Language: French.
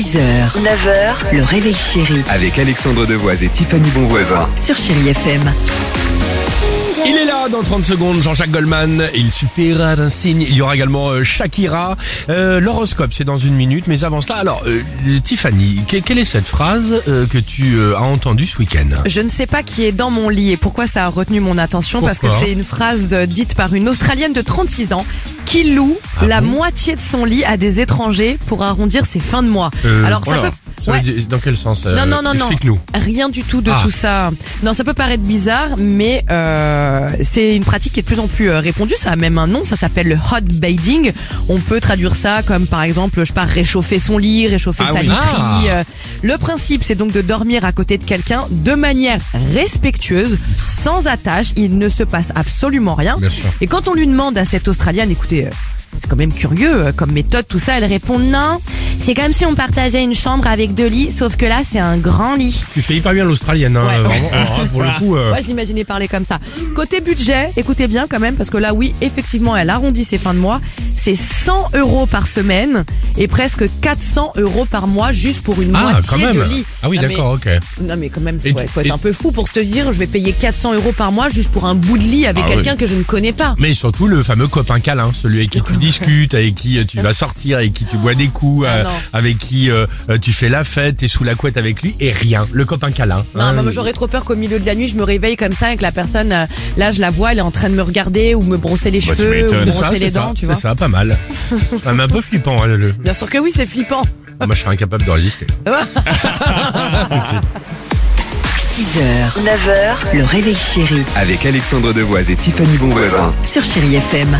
6h, 9h, le réveil chéri Avec Alexandre Devoise et Tiffany Bonvoisin. sur Chérie FM. Il est là dans 30 secondes, Jean-Jacques Goldman. Il suffira d'un signe. Il y aura également euh, Shakira. Euh, L'horoscope, c'est dans une minute. Mais avant cela, alors, euh, Tiffany, que- quelle est cette phrase euh, que tu euh, as entendue ce week-end? Je ne sais pas qui est dans mon lit et pourquoi ça a retenu mon attention parce que Pourquoi? c'est une phrase de- dite par une Australienne de 36 ans qui loue Ah la bon moitié de son lit à des étrangers pour arrondir ses fins de mois. Euh, Alors ça voilà. peut Ça veut dire- dans quel sens euh, non, non, non, non. Explique-nous. Rien du tout de Ah. tout ça. Non, ça peut paraître bizarre, mais euh, c'est une pratique qui est de plus en plus euh, répandue. Ça a même un nom, ça s'appelle le hot bathing. On peut traduire ça comme par exemple, je sais pas, réchauffer son lit, réchauffer Ah sa oui. literie. Ah. Euh, Le principe, c'est donc de dormir à côté de quelqu'un de manière respectueuse, sans attache. Il ne se passe absolument rien. Bien sûr. Et quand on lui demande à cette Australienne, écoutez, euh, c'est quand même curieux euh, comme méthode, tout ça, elle répond non. C'est comme si on partageait une chambre avec deux lits, sauf que là, c'est un grand lit. Tu fais hyper bien l'australienne, hein, Ouais. vraiment. Alors, pour le coup, euh, Moi, je l'imaginais parler comme ça. Côté budget, écoutez bien quand même, parce que là, oui, effectivement, elle arrondit ses fins de mois. C'est 100 euros par semaine et presque 400 euros par mois juste pour une ah, quand moitié même. de lit. Ah oui, d'accord, ok. Non mais quand même, Et faut, tu- faut et- être un peu fou pour se te dire, je vais payer 400 euros par mois juste pour un bout de lit avec Ah quelqu'un oui. que je ne connais pas. Mais surtout le fameux copain câlin, celui avec qui tu discutes, avec qui euh, tu vas sortir, avec qui tu bois des coups, Ah euh, avec qui euh, tu fais la fête, t'es sous la couette avec lui et rien. Le copain câlin. Non, Hein, moi j'aurais trop peur qu'au milieu de la nuit, je me réveille comme ça et que la personne, là, je la vois, elle est en train de me regarder ou me brosser les bah, cheveux ou me ça, brosser les ça, dents, tu vois. ça, pas mal. C'est quand même un peu flippant. Hein, le, le- Bien sûr que oui, c'est flippant. Moi, je serais incapable de résister. 6h, 9h, le réveil chéri Avec Alexandre Devoise et Tiffany Bonvoisin. sur Chérie FM.